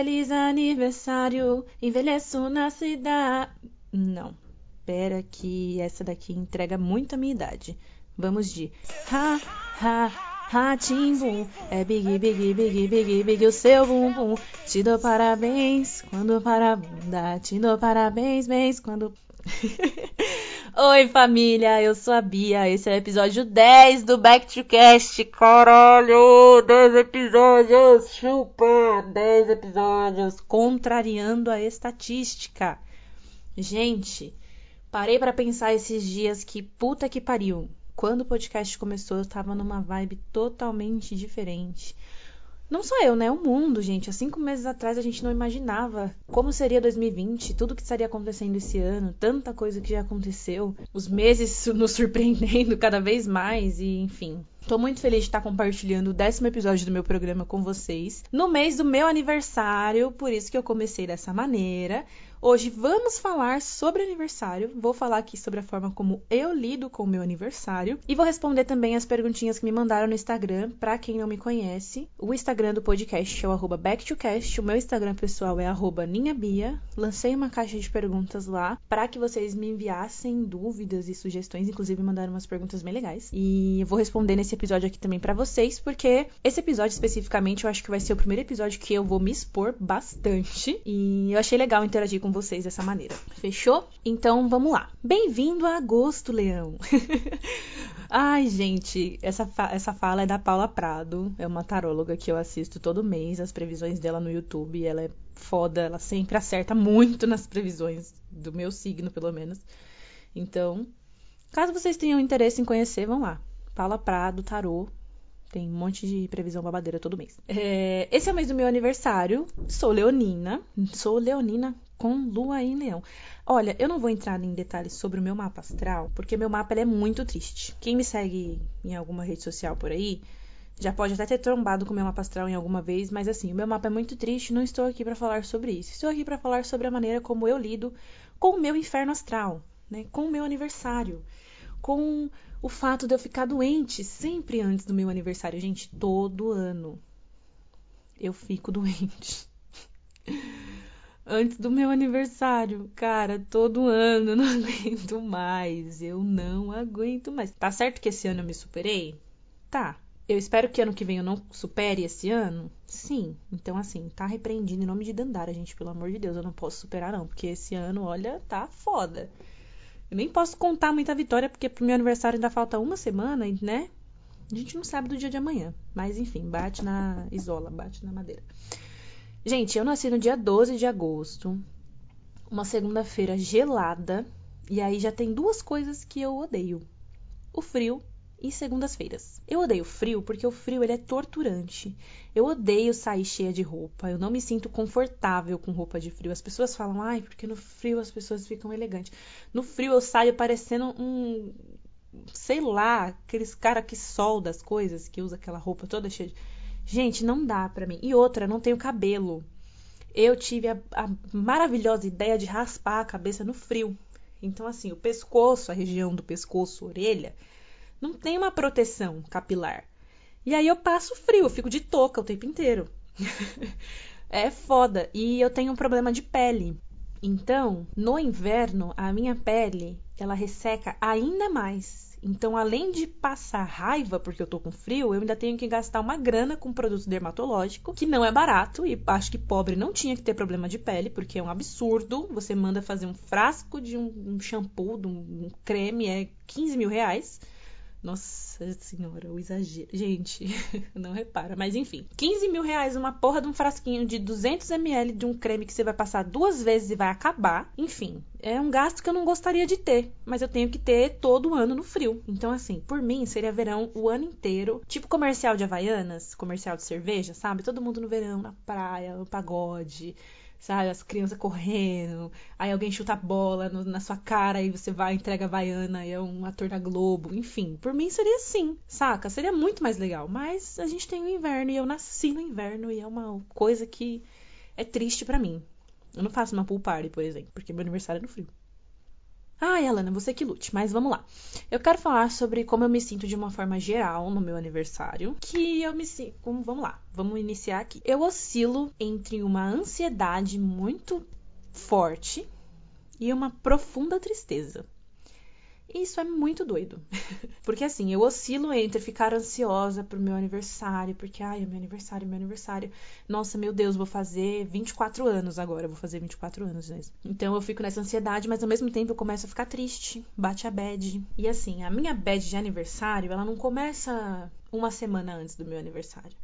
Feliz aniversário, envelheço na cidade. Não, pera que essa daqui entrega muito a minha idade. Vamos de ha, ha, ha, timbum. É big, big, big, big, big o seu bumbum. Te dou parabéns quando para bunda. Te dou parabéns, bens quando. Oi, família, eu sou a Bia. Esse é o episódio 10 do Back to Cast. Caralho, 10 episódios, chupa, 10 episódios, contrariando a estatística. Gente, parei para pensar esses dias que puta que pariu. Quando o podcast começou, eu tava numa vibe totalmente diferente. Não só eu, né? O mundo, gente. Há cinco meses atrás a gente não imaginava como seria 2020, tudo que estaria acontecendo esse ano, tanta coisa que já aconteceu, os meses nos surpreendendo cada vez mais e enfim. Tô muito feliz de estar compartilhando o décimo episódio do meu programa com vocês no mês do meu aniversário, por isso que eu comecei dessa maneira. Hoje vamos falar sobre aniversário. Vou falar aqui sobre a forma como eu lido com o meu aniversário e vou responder também as perguntinhas que me mandaram no Instagram. Para quem não me conhece, o Instagram do podcast é o @backtocast. O meu Instagram pessoal é @ninhabia. Lancei uma caixa de perguntas lá para que vocês me enviassem dúvidas e sugestões, inclusive mandaram umas perguntas bem legais. E eu vou responder nesse episódio aqui também para vocês, porque esse episódio especificamente eu acho que vai ser o primeiro episódio que eu vou me expor bastante e eu achei legal interagir com com vocês dessa maneira. Fechou? Então vamos lá. Bem-vindo a agosto, Leão. Ai, gente, essa, fa essa fala é da Paula Prado, é uma taróloga que eu assisto todo mês, as previsões dela no YouTube. Ela é foda, ela sempre acerta muito nas previsões do meu signo, pelo menos. Então, caso vocês tenham interesse em conhecer, vão lá. Paula Prado, tarô, tem um monte de previsão babadeira todo mês. É, esse é o mês do meu aniversário. Sou leonina. Sou leonina com lua em leão. Olha, eu não vou entrar em detalhes sobre o meu mapa astral, porque meu mapa é muito triste. Quem me segue em alguma rede social por aí já pode até ter trombado com o meu mapa astral em alguma vez, mas assim, o meu mapa é muito triste, não estou aqui para falar sobre isso. Estou aqui para falar sobre a maneira como eu lido com o meu inferno astral, né? Com o meu aniversário, com o fato de eu ficar doente sempre antes do meu aniversário. Gente, todo ano eu fico doente. Antes do meu aniversário. Cara, todo ano eu não aguento mais. Eu não aguento mais. Tá certo que esse ano eu me superei? Tá. Eu espero que ano que vem eu não supere esse ano? Sim. Então, assim, tá repreendido em nome de Dandara, gente. Pelo amor de Deus, eu não posso superar, não. Porque esse ano, olha, tá foda. Eu nem posso contar muita vitória, porque pro meu aniversário ainda falta uma semana, né? A gente não sabe do dia de amanhã. Mas enfim, bate na isola, bate na madeira. Gente, eu nasci no dia 12 de agosto, uma segunda-feira gelada, e aí já tem duas coisas que eu odeio: o frio e segundas-feiras. Eu odeio frio porque o frio ele é torturante. Eu odeio sair cheia de roupa. Eu não me sinto confortável com roupa de frio. As pessoas falam, ai, porque no frio as pessoas ficam elegantes. No frio eu saio parecendo um. Sei lá, aqueles cara que solda as coisas, que usa aquela roupa toda cheia de. Gente, não dá pra mim. E outra, não tenho cabelo. Eu tive a, a maravilhosa ideia de raspar a cabeça no frio. Então, assim, o pescoço, a região do pescoço, orelha, não tem uma proteção capilar. E aí eu passo frio, eu fico de touca o tempo inteiro. é foda. E eu tenho um problema de pele. Então, no inverno, a minha pele, ela resseca ainda mais. Então, além de passar raiva porque eu tô com frio, eu ainda tenho que gastar uma grana com produto dermatológico, que não é barato, e acho que pobre não tinha que ter problema de pele, porque é um absurdo. Você manda fazer um frasco de um, shampoo, de um creme, é 15 mil reais. Nossa senhora, o exagero. Gente, não repara. Mas enfim, 15 mil reais uma porra de um frasquinho de 200 ml de um creme que você vai passar duas vezes e vai acabar. Enfim, é um gasto que eu não gostaria de ter. Mas eu tenho que ter todo ano no frio. Então, assim, por mim seria verão o ano inteiro. Tipo comercial de Havaianas, comercial de cerveja, sabe? Todo mundo no verão, na praia, no pagode sabe? As crianças correndo, aí alguém chuta a bola no, na sua cara e você vai, entrega a Havaiana e é um ator da Globo. Enfim, por mim seria assim, saca? Seria muito mais legal. Mas a gente tem o inverno e eu nasci no inverno e é uma coisa que é triste para mim. Eu não faço uma pool party, por exemplo, porque meu aniversário é no frio. Ai, Alana, você que lute, mas vamos lá. Eu quero falar sobre como eu me sinto de uma forma geral no meu aniversário. Que eu me sinto. Vamos lá, vamos iniciar aqui. Eu oscilo entre uma ansiedade muito forte e uma profunda tristeza. Isso é muito doido. porque assim, eu oscilo entre ficar ansiosa pro meu aniversário, porque ai, é meu aniversário, meu aniversário. Nossa, meu Deus, vou fazer 24 anos agora, vou fazer 24 anos mesmo. Então eu fico nessa ansiedade, mas ao mesmo tempo eu começo a ficar triste, bate a bad. E assim, a minha bad de aniversário, ela não começa uma semana antes do meu aniversário.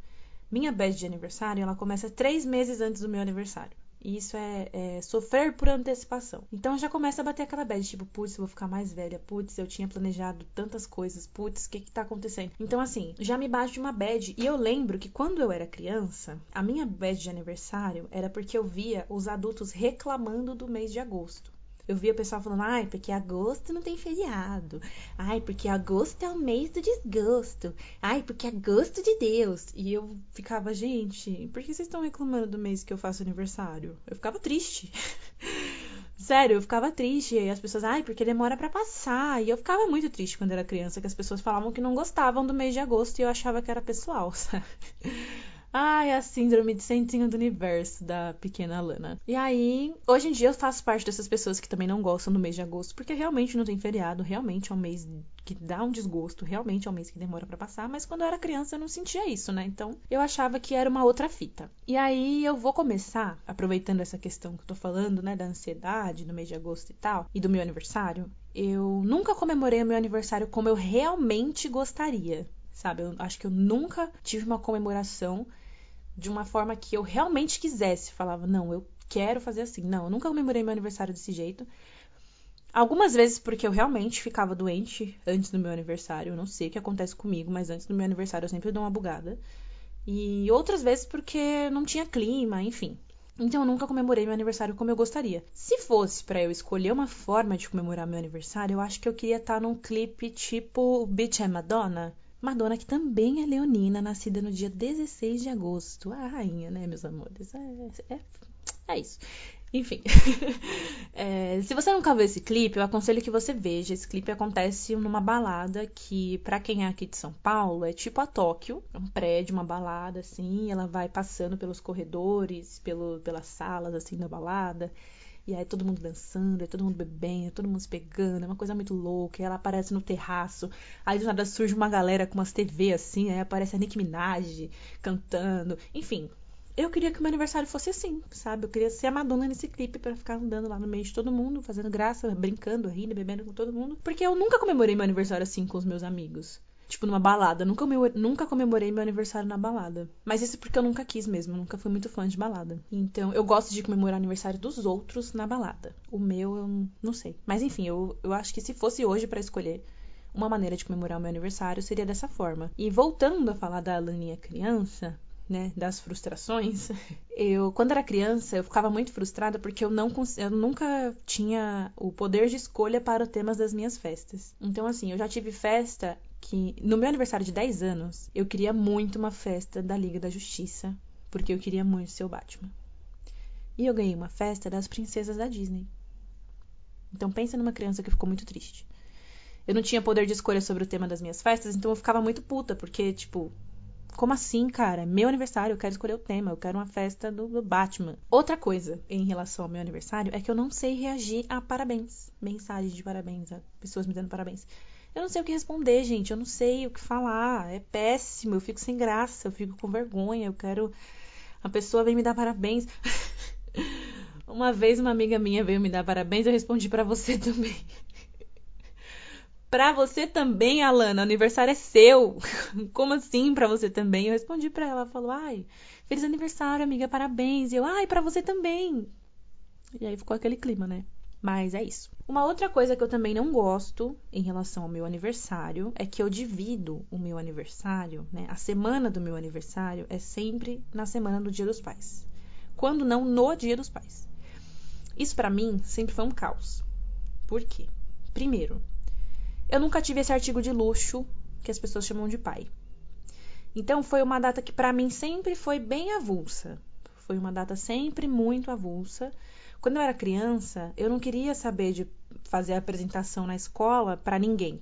Minha bad de aniversário, ela começa três meses antes do meu aniversário. Isso é, é, sofrer por antecipação. Então já começa a bater aquela bad, tipo, putz, eu vou ficar mais velha, putz, eu tinha planejado tantas coisas, putz, o que que tá acontecendo? Então, assim, já me bate uma bad. E eu lembro que quando eu era criança, a minha bad de aniversário era porque eu via os adultos reclamando do mês de agosto eu via pessoal falando, ai, porque agosto não tem feriado. Ai, porque agosto é o mês do desgosto. Ai, porque agosto de Deus. E eu ficava, gente, por que vocês estão reclamando do mês que eu faço aniversário? Eu ficava triste. Sério, eu ficava triste. E as pessoas, ai, porque demora para passar. E eu ficava muito triste quando era criança, que as pessoas falavam que não gostavam do mês de agosto e eu achava que era pessoal, sabe? Ai, a síndrome de centrinho do universo da pequena Lana. E aí, hoje em dia eu faço parte dessas pessoas que também não gostam do mês de agosto, porque realmente não tem feriado, realmente é um mês que dá um desgosto, realmente é um mês que demora para passar, mas quando eu era criança eu não sentia isso, né? Então, eu achava que era uma outra fita. E aí eu vou começar, aproveitando essa questão que eu tô falando, né, da ansiedade no mês de agosto e tal, e do meu aniversário, eu nunca comemorei o meu aniversário como eu realmente gostaria. Sabe, eu acho que eu nunca tive uma comemoração de uma forma que eu realmente quisesse. Falava, não, eu quero fazer assim. Não, eu nunca comemorei meu aniversário desse jeito. Algumas vezes porque eu realmente ficava doente antes do meu aniversário. Eu não sei o que acontece comigo, mas antes do meu aniversário eu sempre dou uma bugada. E outras vezes porque não tinha clima, enfim. Então eu nunca comemorei meu aniversário como eu gostaria. Se fosse para eu escolher uma forma de comemorar meu aniversário, eu acho que eu queria estar num clipe tipo Bitch é Madonna Madonna, que também é leonina, nascida no dia 16 de agosto. A rainha, né, meus amores? É, é, é isso. Enfim. é, se você nunca viu esse clipe, eu aconselho que você veja. Esse clipe acontece numa balada que, para quem é aqui de São Paulo, é tipo a Tóquio. É um prédio, uma balada, assim. Ela vai passando pelos corredores, pelo, pelas salas, assim, da balada. E aí todo mundo dançando, é todo mundo bebendo, todo mundo se pegando, é uma coisa muito louca. E ela aparece no terraço, aí do nada surge uma galera com umas TV assim, aí aparece a Nicki Minaj cantando. Enfim, eu queria que o meu aniversário fosse assim, sabe? Eu queria ser a Madonna nesse clipe para ficar andando lá no meio de todo mundo, fazendo graça, brincando, rindo, bebendo com todo mundo. Porque eu nunca comemorei meu aniversário assim com os meus amigos. Tipo, numa balada. Nunca, nunca comemorei meu aniversário na balada. Mas isso porque eu nunca quis mesmo. Eu nunca fui muito fã de balada. Então, eu gosto de comemorar o aniversário dos outros na balada. O meu, eu não sei. Mas enfim, eu, eu acho que se fosse hoje para escolher uma maneira de comemorar o meu aniversário, seria dessa forma. E voltando a falar da Alaninha criança, né, das frustrações. Eu, quando era criança, eu ficava muito frustrada porque eu não eu nunca tinha o poder de escolha para os temas das minhas festas. Então assim, eu já tive festa que no meu aniversário de 10 anos, eu queria muito uma festa da Liga da Justiça, porque eu queria muito ser o Batman. E eu ganhei uma festa das princesas da Disney. Então pensa numa criança que ficou muito triste. Eu não tinha poder de escolha sobre o tema das minhas festas, então eu ficava muito puta, porque, tipo, como assim, cara? Meu aniversário, eu quero escolher o tema, eu quero uma festa do, do, Batman. Outra coisa em relação ao meu aniversário é que eu não sei reagir a parabéns, mensagens de parabéns, a pessoas me dando parabéns. Eu não sei o que responder, gente. Eu não sei o que falar. É péssimo. Eu fico sem graça. Eu fico com vergonha. Eu quero. A pessoa vem me dar parabéns. uma vez uma amiga minha veio me dar parabéns. Eu respondi para você também. Pra você também, Alana, aniversário é seu. Como assim pra você também? Eu respondi pra ela, ela falou: "Ai, feliz aniversário, amiga, parabéns". E eu: "Ai, pra você também". E aí ficou aquele clima, né? Mas é isso. Uma outra coisa que eu também não gosto em relação ao meu aniversário é que eu divido o meu aniversário, né? A semana do meu aniversário é sempre na semana do Dia dos Pais. Quando não no Dia dos Pais. Isso para mim sempre foi um caos. Por quê? Primeiro, eu nunca tive esse artigo de luxo que as pessoas chamam de pai. Então foi uma data que para mim sempre foi bem avulsa. Foi uma data sempre muito avulsa Quando eu era criança, eu não queria saber de fazer a apresentação na escola para ninguém.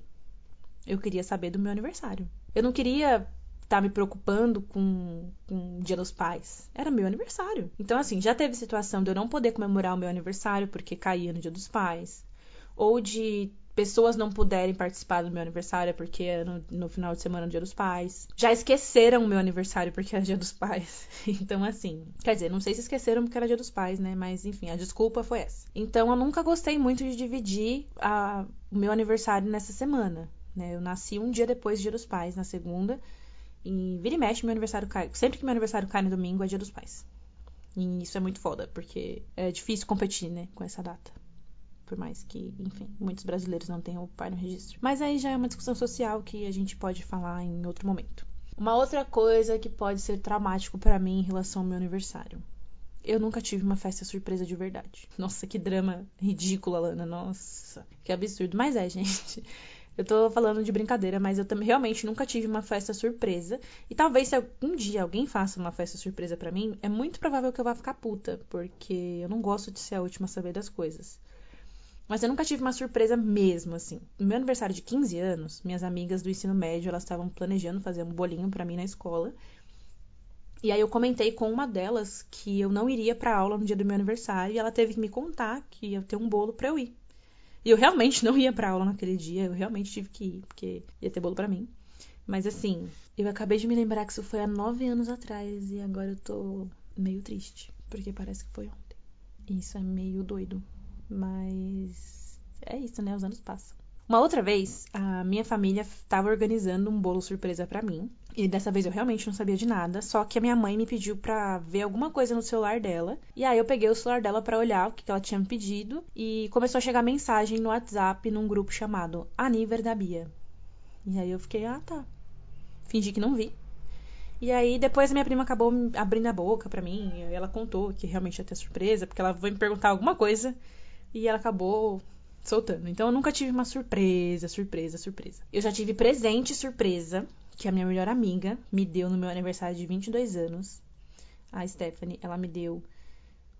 Eu queria saber do meu aniversário. Eu não queria estar tá me preocupando com, com o Dia dos Pais. Era meu aniversário. Então, assim, já teve situação de eu não poder comemorar o meu aniversário porque caía no Dia dos Pais. Ou de pessoas não puderem participar do meu aniversário porque é no, no final de semana é Dia dos Pais. Já esqueceram o meu aniversário porque era Dia dos Pais. Então, assim, quer dizer, não sei se esqueceram porque era Dia dos Pais, né? Mas, enfim, a desculpa foi essa. Então, eu nunca gostei muito de dividir a, o meu aniversário nessa semana. Né? Eu nasci um dia depois do Dia dos Pais, na segunda. E vira e mexe, meu aniversário cai. Sempre que meu aniversário cai no domingo é Dia dos Pais. E isso é muito foda, porque é difícil competir, né, com essa data. Por mais que, enfim, muitos brasileiros não tenham o pai no registro. Mas aí já é uma discussão social que a gente pode falar em outro momento. Uma outra coisa que pode ser traumático para mim em relação ao meu aniversário. Eu nunca tive uma festa surpresa de verdade. Nossa, que drama ridículo, Alana. Nossa, que absurdo. Mas é, gente. Eu tô falando de brincadeira, mas eu também realmente nunca tive uma festa surpresa. E talvez se algum dia alguém faça uma festa surpresa para mim, é muito provável que eu vá ficar puta, porque eu não gosto de ser a última a saber das coisas. Mas eu nunca tive uma surpresa mesmo, assim. No meu aniversário de 15 anos, minhas amigas do ensino médio, elas estavam planejando fazer um bolinho para mim na escola. E aí eu comentei com uma delas que eu não iria para aula no dia do meu aniversário e ela teve que me contar que ia ter um bolo para eu ir. E eu realmente não ia para aula naquele dia, eu realmente tive que ir, porque ia ter bolo para mim. Mas assim, eu acabei de me lembrar que isso foi há nove anos atrás e agora eu tô meio triste, porque parece que foi ontem. Isso é meio doido. Mas é isso, né? Os anos passam. Uma outra vez, a minha família estava organizando um bolo surpresa para mim. E dessa vez eu realmente não sabia de nada, só que a minha mãe me pediu pra ver alguma coisa no celular dela. E aí eu peguei o celular dela para olhar o que ela tinha me pedido e começou a chegar mensagem no WhatsApp num grupo chamado Aniver da Bia. E aí eu fiquei, ah, tá. Fingi que não vi. E aí depois a minha prima acabou abrindo a boca pra mim, ela contou que realmente ia ter surpresa, porque ela foi me perguntar alguma coisa e ela acabou soltando. Então eu nunca tive uma surpresa, surpresa, surpresa. Eu já tive presente surpresa que a minha melhor amiga me deu no meu aniversário de 22 anos. A Stephanie, ela me deu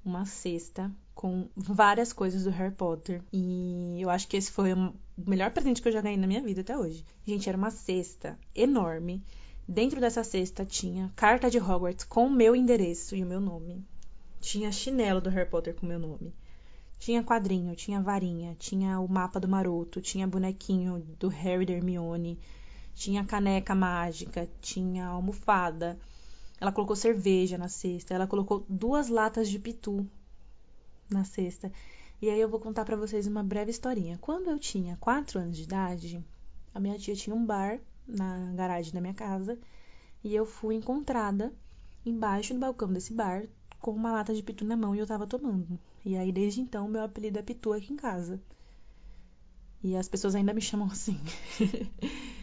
uma cesta com várias coisas do Harry Potter. E eu acho que esse foi o melhor presente que eu já ganhei na minha vida até hoje. Gente, era uma cesta enorme. Dentro dessa cesta tinha carta de Hogwarts com o meu endereço e o meu nome. Tinha chinelo do Harry Potter com o meu nome. Tinha quadrinho, tinha varinha, tinha o mapa do maroto, tinha bonequinho do Harry da Hermione, tinha caneca mágica, tinha almofada. Ela colocou cerveja na cesta, ela colocou duas latas de pitu na cesta. E aí eu vou contar para vocês uma breve historinha. Quando eu tinha 4 anos de idade, a minha tia tinha um bar na garagem da minha casa e eu fui encontrada embaixo do balcão desse bar com uma lata de pitu na mão e eu tava tomando. E aí desde então meu apelido é Pitu aqui em casa. E as pessoas ainda me chamam assim.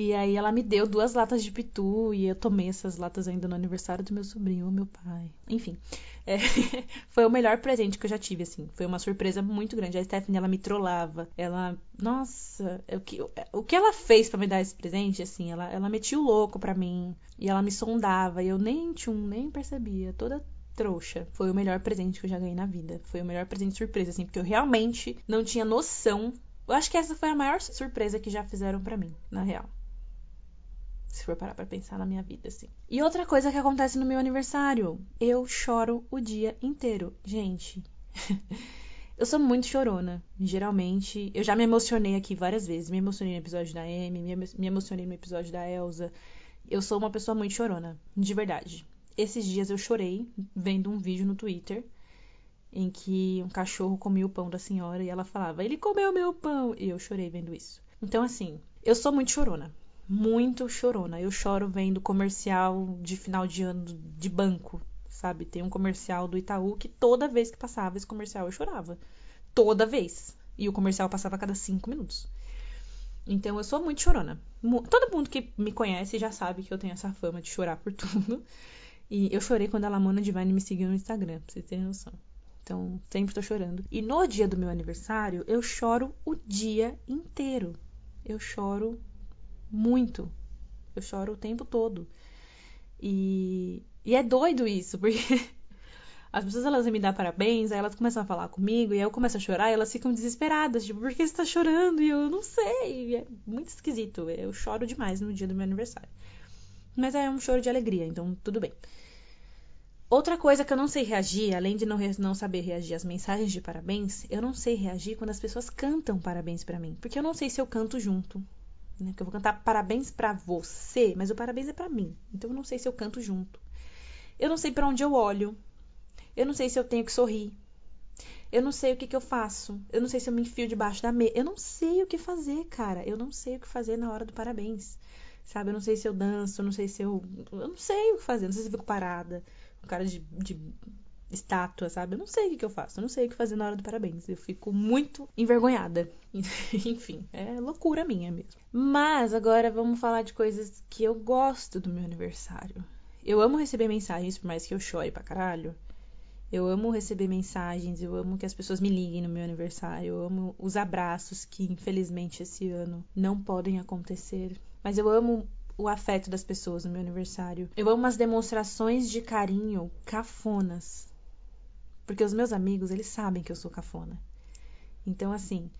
E aí ela me deu duas latas de pitu e eu tomei essas latas ainda no aniversário do meu sobrinho, meu pai. Enfim, é, foi o melhor presente que eu já tive, assim. Foi uma surpresa muito grande. A Stephanie, ela me trollava. Ela, nossa, o que, o que ela fez para me dar esse presente, assim, ela, ela metia o louco pra mim. E ela me sondava e eu nem tchum, nem percebia. Toda trouxa. Foi o melhor presente que eu já ganhei na vida. Foi o melhor presente surpresa, assim, porque eu realmente não tinha noção. Eu acho que essa foi a maior surpresa que já fizeram para mim, na real se for parar pra pensar na minha vida, assim. E outra coisa que acontece no meu aniversário, eu choro o dia inteiro. Gente, eu sou muito chorona. Geralmente, eu já me emocionei aqui várias vezes. Me emocionei no episódio da Amy, me emocionei no episódio da Elsa. Eu sou uma pessoa muito chorona, de verdade. Esses dias eu chorei vendo um vídeo no Twitter em que um cachorro comia o pão da senhora e ela falava: "Ele comeu meu pão". E eu chorei vendo isso. Então assim, eu sou muito chorona muito chorona. Eu choro vendo comercial de final de ano de banco, sabe? Tem um comercial do Itaú que toda vez que passava esse comercial eu chorava. Toda vez. E o comercial passava a cada cinco minutos. Então eu sou muito chorona. Todo mundo que me conhece já sabe que eu tenho essa fama de chorar por tudo. E eu chorei quando a Lamona Divine me seguiu no Instagram, pra vocês terem noção. Então, sempre tô chorando. E no dia do meu aniversário, eu choro o dia inteiro. Eu choro muito. Eu choro o tempo todo. E, e é doido isso, porque As pessoas elas me dão parabéns, aí elas começam a falar comigo, e aí eu começo a chorar, e elas ficam desesperadas, tipo, por que você tá chorando? E eu não sei. É muito esquisito. Eu choro demais no dia do meu aniversário. Mas é um choro de alegria, então tudo bem. Outra coisa que eu não sei reagir, além de não, não saber reagir às mensagens de parabéns, eu não sei reagir quando as pessoas cantam parabéns para mim. Porque eu não sei se eu canto junto. Né? Que eu vou cantar parabéns para você, mas o parabéns é para mim. Então eu não sei se eu canto junto. Eu não sei para onde eu olho. Eu não sei se eu tenho que sorrir. Eu não sei o que, que eu faço. Eu não sei se eu me enfio debaixo da mesa. Eu não sei o que fazer, cara. Eu não sei o que fazer na hora do parabéns. Sabe? Eu não sei se eu danço, eu não sei se eu. Eu não sei o que fazer. Não sei se eu fico parada um cara de, de estátua, sabe? Eu não sei o que, eu faço, eu não sei o que fazer na hora do parabéns. Eu fico muito envergonhada. Enfim, é loucura minha mesmo. Mas agora vamos falar de coisas que eu gosto do meu aniversário. Eu amo receber mensagens, por mais que eu chore pra caralho. Eu amo receber mensagens, eu amo que as pessoas me liguem no meu aniversário, eu amo os abraços que infelizmente esse ano não podem acontecer. Mas eu amo o afeto das pessoas no meu aniversário. Eu amo as demonstrações de carinho cafonas. Porque os meus amigos, eles sabem que eu sou cafona. Então, assim,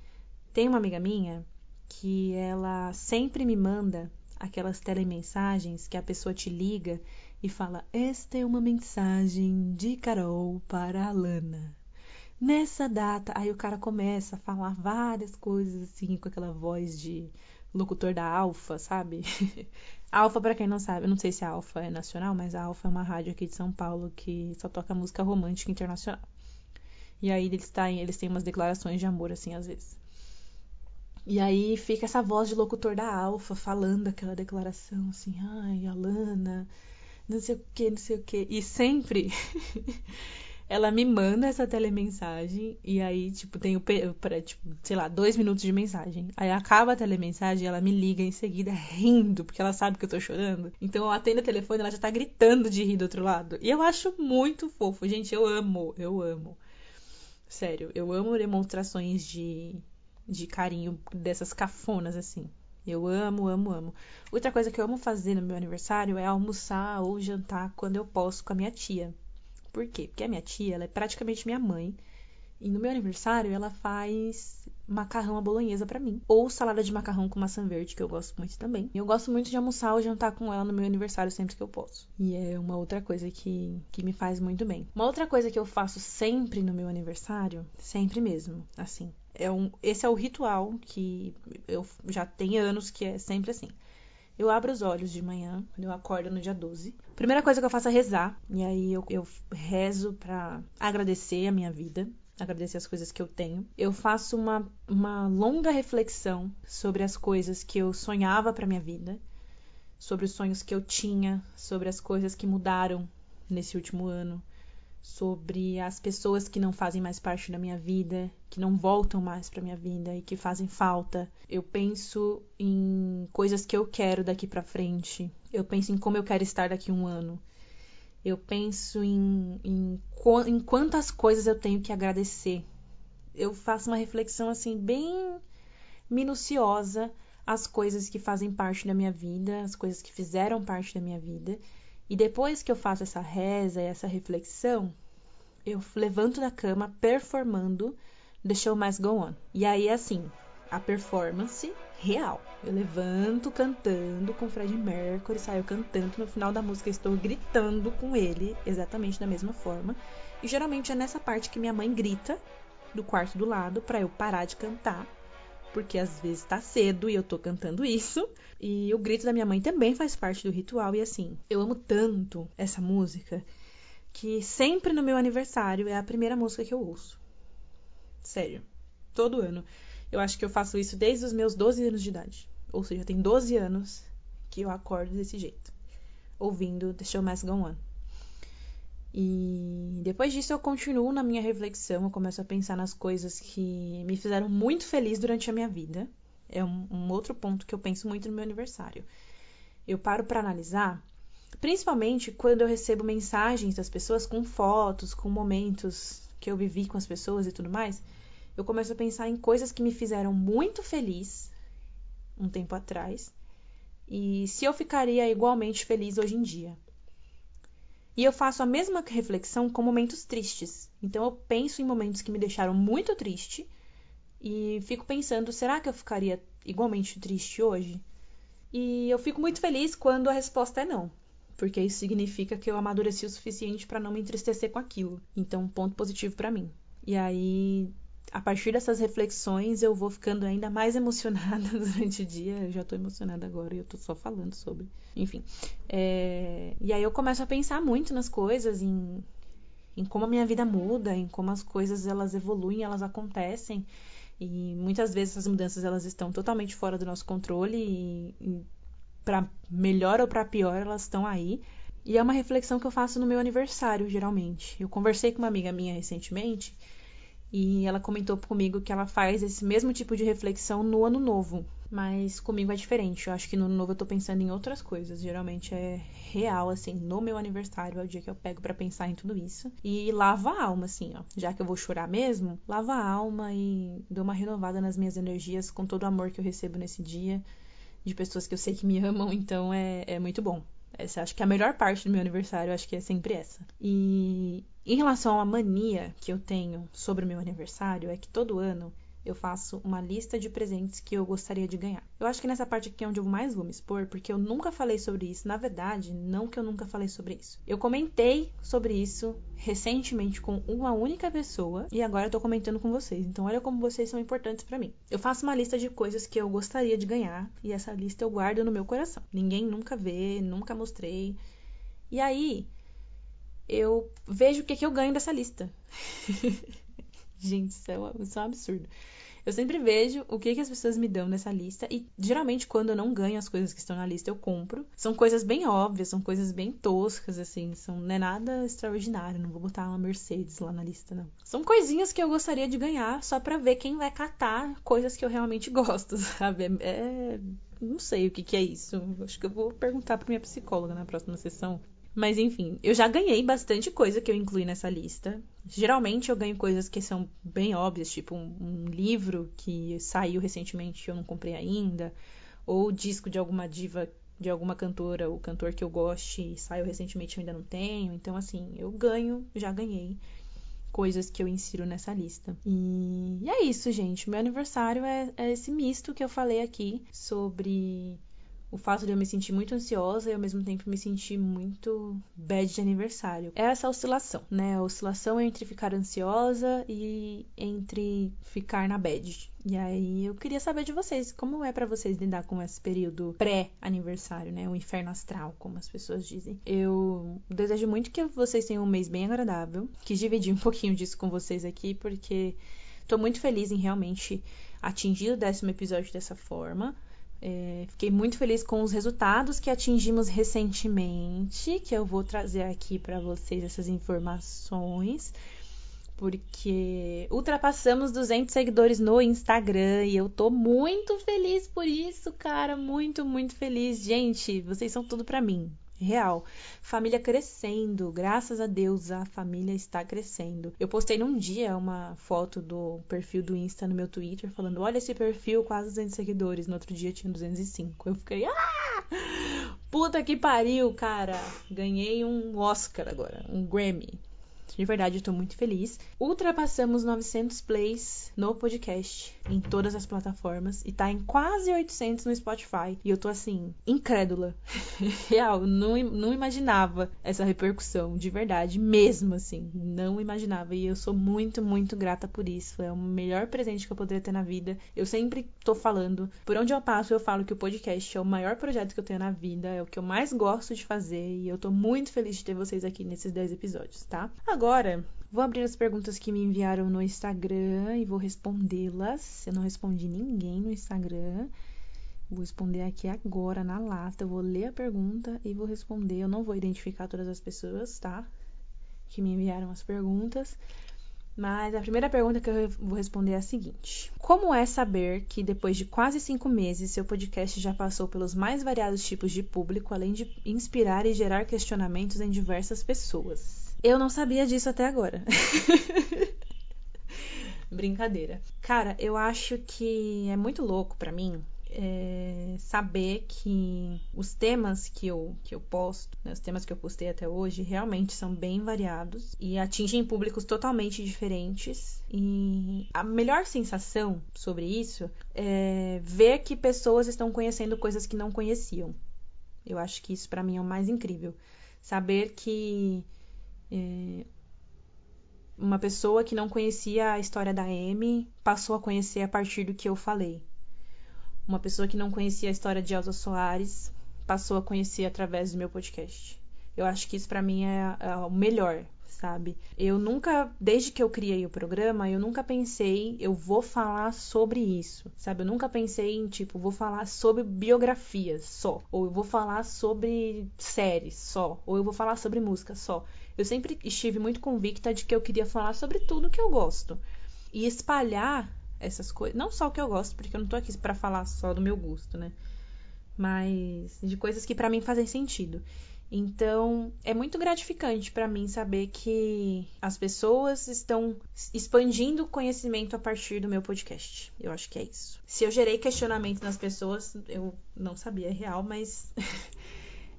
tem uma amiga minha que ela sempre me manda aquelas telemensagens que a pessoa te liga e fala: Esta é uma mensagem de Carol para a Lana. Nessa data, aí o cara começa a falar várias coisas assim, com aquela voz de locutor da Alfa, sabe? Alfa, para quem não sabe, eu não sei se a Alfa é nacional, mas a Alfa é uma rádio aqui de São Paulo que só toca música romântica internacional. E aí eles, tá, eles têm umas declarações de amor, assim, às vezes. E aí fica essa voz de locutor da Alfa falando aquela declaração, assim, ai, Alana, não sei o que, não sei o que. E sempre ela me manda essa telemensagem e aí, tipo, tem o, pra, tipo, sei lá, dois minutos de mensagem. Aí acaba a telemensagem ela me liga em seguida rindo, porque ela sabe que eu tô chorando. Então eu atendo o telefone ela já tá gritando de rir do outro lado. E eu acho muito fofo. Gente, eu amo, eu amo. Sério, eu amo demonstrações de, de carinho dessas cafonas, assim. Eu amo, amo, amo. Outra coisa que eu amo fazer no meu aniversário é almoçar ou jantar quando eu posso com a minha tia. Por quê? Porque a minha tia, ela é praticamente minha mãe. E no meu aniversário ela faz macarrão à bolonhesa para mim. Ou salada de macarrão com maçã verde, que eu gosto muito também. E eu gosto muito de almoçar ou jantar com ela no meu aniversário sempre que eu posso. E é uma outra coisa que, que me faz muito bem. Uma outra coisa que eu faço sempre no meu aniversário, sempre mesmo, assim. É um, esse é o ritual que eu já tenho anos que é sempre assim. Eu abro os olhos de manhã, quando eu acordo no dia 12. Primeira coisa que eu faço é rezar. E aí eu, eu rezo para agradecer a minha vida, agradecer as coisas que eu tenho. Eu faço uma, uma longa reflexão sobre as coisas que eu sonhava para minha vida, sobre os sonhos que eu tinha, sobre as coisas que mudaram nesse último ano, sobre as pessoas que não fazem mais parte da minha vida, que não voltam mais para minha vida e que fazem falta. Eu penso em coisas que eu quero daqui para frente. Eu penso em como eu quero estar daqui a um ano. Eu penso em, em, em quantas coisas eu tenho que agradecer. Eu faço uma reflexão assim bem minuciosa as coisas que fazem parte da minha vida, as coisas que fizeram parte da minha vida e depois que eu faço essa reza e essa reflexão, eu levanto da cama performando The Show Must Go On. E aí, assim, a performance real. Eu levanto cantando com Fred Mercury, saio cantando. No final da música, estou gritando com ele, exatamente da mesma forma. E geralmente é nessa parte que minha mãe grita do quarto do lado para eu parar de cantar porque às vezes tá cedo e eu tô cantando isso. E o grito da minha mãe também faz parte do ritual. E assim, eu amo tanto essa música que sempre no meu aniversário é a primeira música que eu ouço. Sério, todo ano. Eu acho que eu faço isso desde os meus 12 anos de idade. Ou seja, tem 12 anos que eu acordo desse jeito, ouvindo The Show Must Go On. E depois disso eu continuo na minha reflexão, eu começo a pensar nas coisas que me fizeram muito feliz durante a minha vida. É um, um outro ponto que eu penso muito no meu aniversário. Eu paro para analisar, principalmente quando eu recebo mensagens das pessoas com fotos, com momentos que eu vivi com as pessoas e tudo mais. Eu começo a pensar em coisas que me fizeram muito feliz um tempo atrás e se eu ficaria igualmente feliz hoje em dia. E eu faço a mesma reflexão com momentos tristes. Então eu penso em momentos que me deixaram muito triste e fico pensando, será que eu ficaria igualmente triste hoje? E eu fico muito feliz quando a resposta é não, porque isso significa que eu amadureci o suficiente para não me entristecer com aquilo. Então, ponto positivo para mim. E aí, a partir dessas reflexões, eu vou ficando ainda mais emocionada durante o dia. Eu já tô emocionada agora e eu tô só falando sobre. Enfim. É... E aí eu começo a pensar muito nas coisas, em, em como a minha vida muda, em como as coisas elas evoluem, elas acontecem. E muitas vezes essas mudanças elas estão totalmente fora do nosso controle e, e para melhor ou para pior elas estão aí. E é uma reflexão que eu faço no meu aniversário, geralmente. Eu conversei com uma amiga minha recentemente e ela comentou comigo que ela faz esse mesmo tipo de reflexão no ano novo. Mas comigo é diferente. Eu acho que no ano novo eu tô pensando em outras coisas. Geralmente é real, assim, no meu aniversário é o dia que eu pego para pensar em tudo isso. E lavo a alma, assim, ó. Já que eu vou chorar mesmo, lavo a alma e dou uma renovada nas minhas energias com todo o amor que eu recebo nesse dia. De pessoas que eu sei que me amam, então é, é muito bom. Essa acho que é a melhor parte do meu aniversário, acho que é sempre essa. E em relação à mania que eu tenho sobre o meu aniversário, é que todo ano eu faço uma lista de presentes que eu gostaria de ganhar. Eu acho que nessa parte aqui é onde eu mais vou me expor, porque eu nunca falei sobre isso. Na verdade, não que eu nunca falei sobre isso. Eu comentei sobre isso recentemente com uma única pessoa e agora eu tô comentando com vocês. Então, olha como vocês são importantes para mim. Eu faço uma lista de coisas que eu gostaria de ganhar e essa lista eu guardo no meu coração. Ninguém nunca vê, nunca mostrei. E aí, eu vejo o que, que eu ganho dessa lista. Gente, isso é, um, isso é um absurdo. Eu sempre vejo o que, que as pessoas me dão nessa lista e geralmente quando eu não ganho as coisas que estão na lista eu compro. São coisas bem óbvias, são coisas bem toscas assim, são não é nada extraordinário, não vou botar uma Mercedes lá na lista não. São coisinhas que eu gostaria de ganhar só para ver quem vai catar coisas que eu realmente gosto, sabe? É, é não sei o que, que é isso. Acho que eu vou perguntar para minha psicóloga na próxima sessão mas enfim, eu já ganhei bastante coisa que eu incluí nessa lista. Geralmente eu ganho coisas que são bem óbvias, tipo um, um livro que saiu recentemente e eu não comprei ainda, ou disco de alguma diva, de alguma cantora ou cantor que eu goste e saiu recentemente e eu ainda não tenho. Então, assim, eu ganho, já ganhei coisas que eu insiro nessa lista. E, é isso, gente. Meu aniversário é, é esse misto que eu falei aqui sobre o fato de eu me sentir muito ansiosa e ao mesmo tempo me sentir muito bad de aniversário. É essa oscilação, né? A oscilação entre ficar ansiosa e entre ficar na bad. E aí eu queria saber de vocês, como é para vocês lidar com esse período pré-aniversário, né? O inferno astral, como as pessoas dizem. Eu desejo muito que vocês tenham um mês bem agradável. Quis dividir um pouquinho disso com vocês aqui, porque tô muito feliz em realmente atingir o décimo episódio dessa forma. É, fiquei muito feliz com os resultados que atingimos recentemente, que eu vou trazer aqui para vocês essas informações, porque ultrapassamos 200 seguidores no Instagram e eu tô muito feliz por isso, cara, muito, muito feliz. Gente, vocês são tudo para mim real. Família crescendo, graças a Deus a família está crescendo. Eu postei num dia uma foto do perfil do Insta no meu Twitter falando: "Olha esse perfil, quase 200 seguidores". No outro dia tinha 205. Eu fiquei: "Ah! Puta que pariu, cara. Ganhei um Oscar agora, um Grammy". De verdade, eu tô muito feliz. Ultrapassamos 900 plays no podcast em todas as plataformas e tá em quase 800 no Spotify. E eu tô assim, incrédula. Real, não, não imaginava essa repercussão, de verdade, mesmo assim. Não imaginava. E eu sou muito, muito grata por isso. É o melhor presente que eu poderia ter na vida. Eu sempre tô falando, por onde eu passo, eu falo que o podcast é o maior projeto que eu tenho na vida, é o que eu mais gosto de fazer. E eu tô muito feliz de ter vocês aqui nesses 10 episódios, tá? Agora vou abrir as perguntas que me enviaram no Instagram e vou respondê-las. Eu não respondi ninguém no Instagram. Vou responder aqui agora na lata. Eu vou ler a pergunta e vou responder. Eu não vou identificar todas as pessoas, tá? Que me enviaram as perguntas. Mas a primeira pergunta que eu vou responder é a seguinte: Como é saber que depois de quase cinco meses seu podcast já passou pelos mais variados tipos de público, além de inspirar e gerar questionamentos em diversas pessoas? Eu não sabia disso até agora. Brincadeira. Cara, eu acho que é muito louco para mim é, saber que os temas que eu, que eu posto, né, os temas que eu postei até hoje, realmente são bem variados e atingem públicos totalmente diferentes. E a melhor sensação sobre isso é ver que pessoas estão conhecendo coisas que não conheciam. Eu acho que isso para mim é o mais incrível. Saber que é, uma pessoa que não conhecia a história da Amy passou a conhecer a partir do que eu falei. Uma pessoa que não conhecia a história de Elsa Soares passou a conhecer através do meu podcast. Eu acho que isso para mim é, é, o melhor, sabe? Eu nunca, desde que eu criei o programa, eu nunca pensei, eu vou falar sobre isso, sabe? Eu nunca pensei em, tipo, vou falar sobre biografias só, ou eu vou falar sobre séries só, ou eu vou falar sobre música só. Eu sempre estive muito convicta de que eu queria falar sobre tudo que eu gosto e espalhar essas coisas. Não só o que eu gosto, porque eu não tô aqui para falar só do meu gosto, né? Mas de coisas que para mim fazem sentido. Então, é muito gratificante para mim saber que as pessoas estão expandindo o conhecimento a partir do meu podcast. Eu acho que é isso. Se eu gerei questionamento nas pessoas, eu não sabia, é real, mas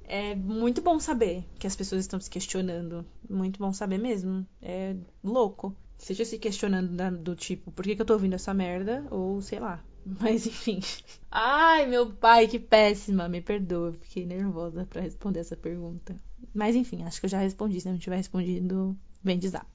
é muito bom saber que as pessoas estão se questionando. Muito bom saber mesmo. É louco seja se questionando da, do tipo, por que, que eu tô ouvindo essa merda? Ou sei lá. Mas enfim. Ai, meu pai, que péssima. Me perdoa, fiquei nervosa para responder essa pergunta. Mas enfim, acho que eu já respondi. Se não tiver respondido, vem de zap.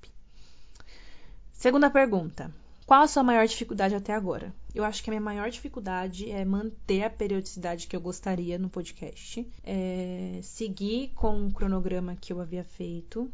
Segunda pergunta. Qual a sua maior dificuldade até agora? Eu acho que a minha maior dificuldade é manter a periodicidade que eu gostaria no podcast, é seguir com o cronograma que eu havia feito,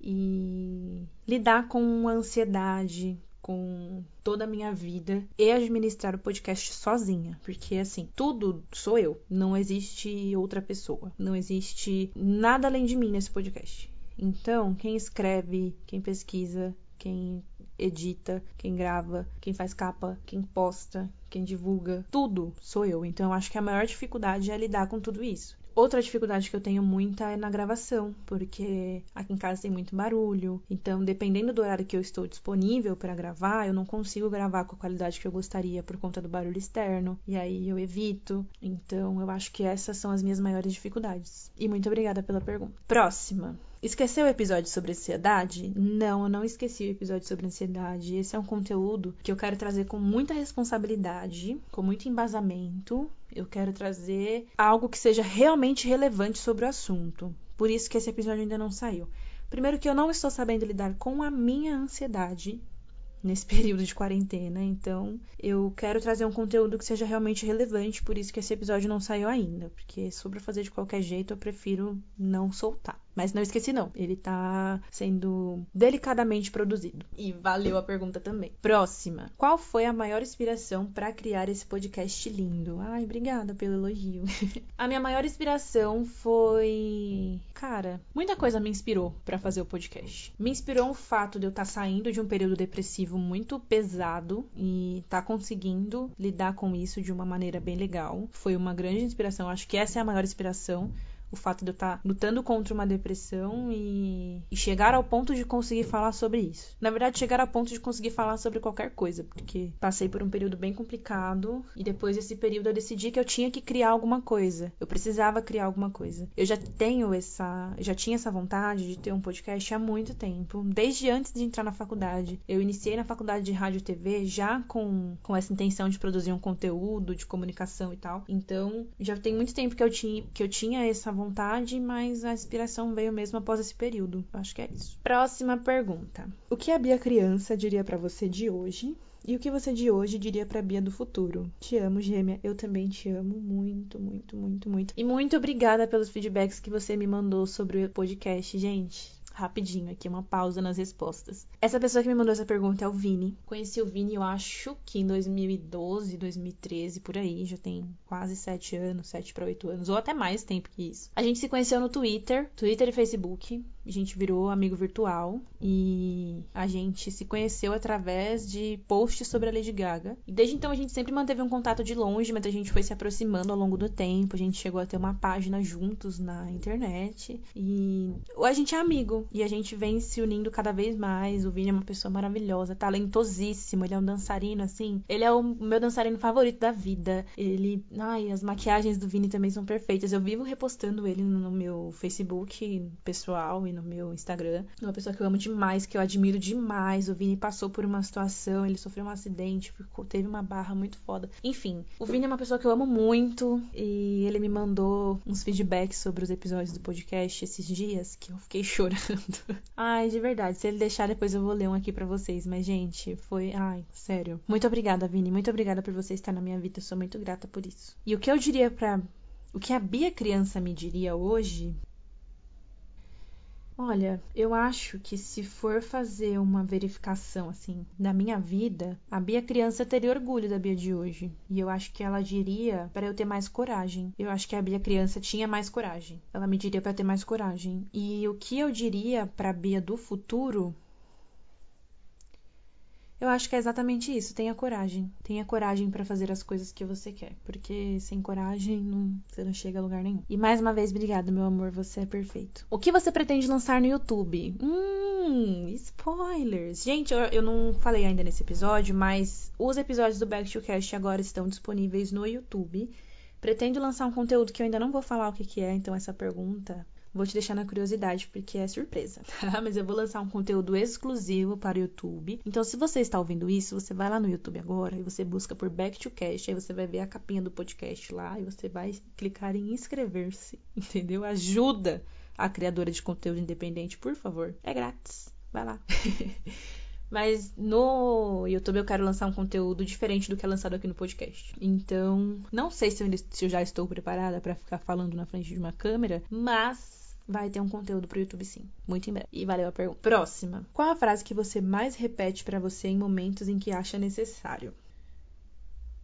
e lidar com a ansiedade, com toda a minha vida e administrar o podcast sozinha, porque assim, tudo sou eu, não existe outra pessoa, não existe nada além de mim nesse podcast. Então, quem escreve, quem pesquisa, quem edita, quem grava, quem faz capa, quem posta, quem divulga, tudo sou eu. Então, eu acho que a maior dificuldade é lidar com tudo isso. Outra dificuldade que eu tenho muita é na gravação, porque aqui em casa tem muito barulho. Então, dependendo do horário que eu estou disponível para gravar, eu não consigo gravar com a qualidade que eu gostaria por conta do barulho externo. E aí eu evito. Então, eu acho que essas são as minhas maiores dificuldades. E muito obrigada pela pergunta. Próxima. Esqueceu o episódio sobre ansiedade? Não, eu não esqueci o episódio sobre ansiedade. Esse é um conteúdo que eu quero trazer com muita responsabilidade, com muito embasamento. Eu quero trazer algo que seja realmente relevante sobre o assunto. Por isso que esse episódio ainda não saiu. Primeiro que eu não estou sabendo lidar com a minha ansiedade nesse período de quarentena, então eu quero trazer um conteúdo que seja realmente relevante, por isso que esse episódio não saiu ainda, porque sobre fazer de qualquer jeito eu prefiro não soltar. Mas não esqueci, não. Ele tá sendo delicadamente produzido. E valeu a pergunta também. Próxima. Qual foi a maior inspiração para criar esse podcast lindo? Ai, obrigada pelo elogio. a minha maior inspiração foi. Cara, muita coisa me inspirou para fazer o podcast. Me inspirou o fato de eu estar tá saindo de um período depressivo muito pesado e tá conseguindo lidar com isso de uma maneira bem legal. Foi uma grande inspiração. Acho que essa é a maior inspiração o fato de eu estar tá lutando contra uma depressão e, e, chegar ao ponto de conseguir falar sobre isso. Na verdade, chegar ao ponto de conseguir falar sobre qualquer coisa, porque passei por um período bem complicado e depois desse período eu decidi que eu tinha que criar alguma coisa. Eu precisava criar alguma coisa. Eu já tenho essa, já tinha essa vontade de ter um podcast há muito tempo, desde antes de entrar na faculdade. Eu iniciei na faculdade de rádio e TV já com, com essa intenção de produzir um conteúdo de comunicação e tal. Então, já tem muito tempo que eu tinha que eu tinha essa vontade, mas a inspiração veio mesmo após esse período. Acho que é isso. Próxima pergunta. O que a Bia criança diria para você de hoje? E o que você de hoje diria pra Bia do futuro? Te amo, gêmea. Eu também te amo muito, muito, muito, muito. E muito obrigada pelos feedbacks que você me mandou sobre o podcast, gente rapidinho aqui, uma pausa nas respostas. Essa pessoa que me mandou essa pergunta é o Vini. Conheci o Vini, eu acho que em 2012, 2013, por aí, já tem quase 7 anos, 7 para 8 anos, ou até mais tempo que isso. A gente se conheceu no Twitter, Twitter e Facebook. A gente virou amigo virtual e a gente se conheceu através de posts sobre a Lady Gaga. E desde então a gente sempre manteve um contato de longe, mas a gente foi se aproximando ao longo do tempo. A gente chegou a ter uma página juntos na internet e a gente é amigo e a gente vem se unindo cada vez mais. O Vini é uma pessoa maravilhosa, talentosíssimo, ele é um dançarino assim. Ele é o meu dançarino favorito da vida. Ele, ai, as maquiagens do Vini também são perfeitas. Eu vivo repostando ele no meu Facebook pessoal e no meu Instagram. Uma pessoa que eu amo demais, que eu admiro demais. O Vini passou por uma situação, ele sofreu um acidente, ficou, teve uma barra muito foda. Enfim, o Vini é uma pessoa que eu amo muito e ele me mandou uns feedbacks sobre os episódios do podcast esses dias que eu fiquei chorando. Ai, de verdade, se ele deixar depois eu vou ler um aqui para vocês, mas gente, foi, ai, sério. Muito obrigada, Vini, muito obrigada por você estar na minha vida, eu sou muito grata por isso. E o que eu diria para o que a Bia criança me diria hoje Olha, eu acho que se for fazer uma verificação assim da minha vida, a Bia criança teria orgulho da Bia de hoje. E eu acho que ela diria para eu ter mais coragem. Eu acho que a Bia criança tinha mais coragem. Ela me diria para ter mais coragem. E o que eu diria para a Bia do futuro eu acho que é exatamente isso. Tenha coragem. Tenha coragem para fazer as coisas que você quer. Porque sem coragem não, você não chega a lugar nenhum. E mais uma vez, obrigada, meu amor. Você é perfeito. O que você pretende lançar no YouTube? Hum, spoilers. Gente, eu, eu não falei ainda nesse episódio, mas os episódios do Back to Cast agora estão disponíveis no YouTube. Pretendo lançar um conteúdo que eu ainda não vou falar o que, que é, então essa pergunta Vou te deixar na curiosidade porque é surpresa, tá? Mas eu vou lançar um conteúdo exclusivo para o YouTube. Então, se você está ouvindo isso, você vai lá no YouTube agora e você busca por Back to Cast, aí você vai ver a capinha do podcast lá e você vai clicar em inscrever-se, entendeu? Ajuda a criadora de conteúdo independente, por favor. É grátis. Vai lá. Mas no YouTube eu quero lançar um conteúdo diferente do que é lançado aqui no podcast. Então, não sei se eu, se eu já estou preparada para ficar falando na frente de uma câmera, mas vai ter um conteúdo pro YouTube sim, muito em breve. E valeu a pergunta. Próxima. Qual a frase que você mais repete para você em momentos em que acha necessário?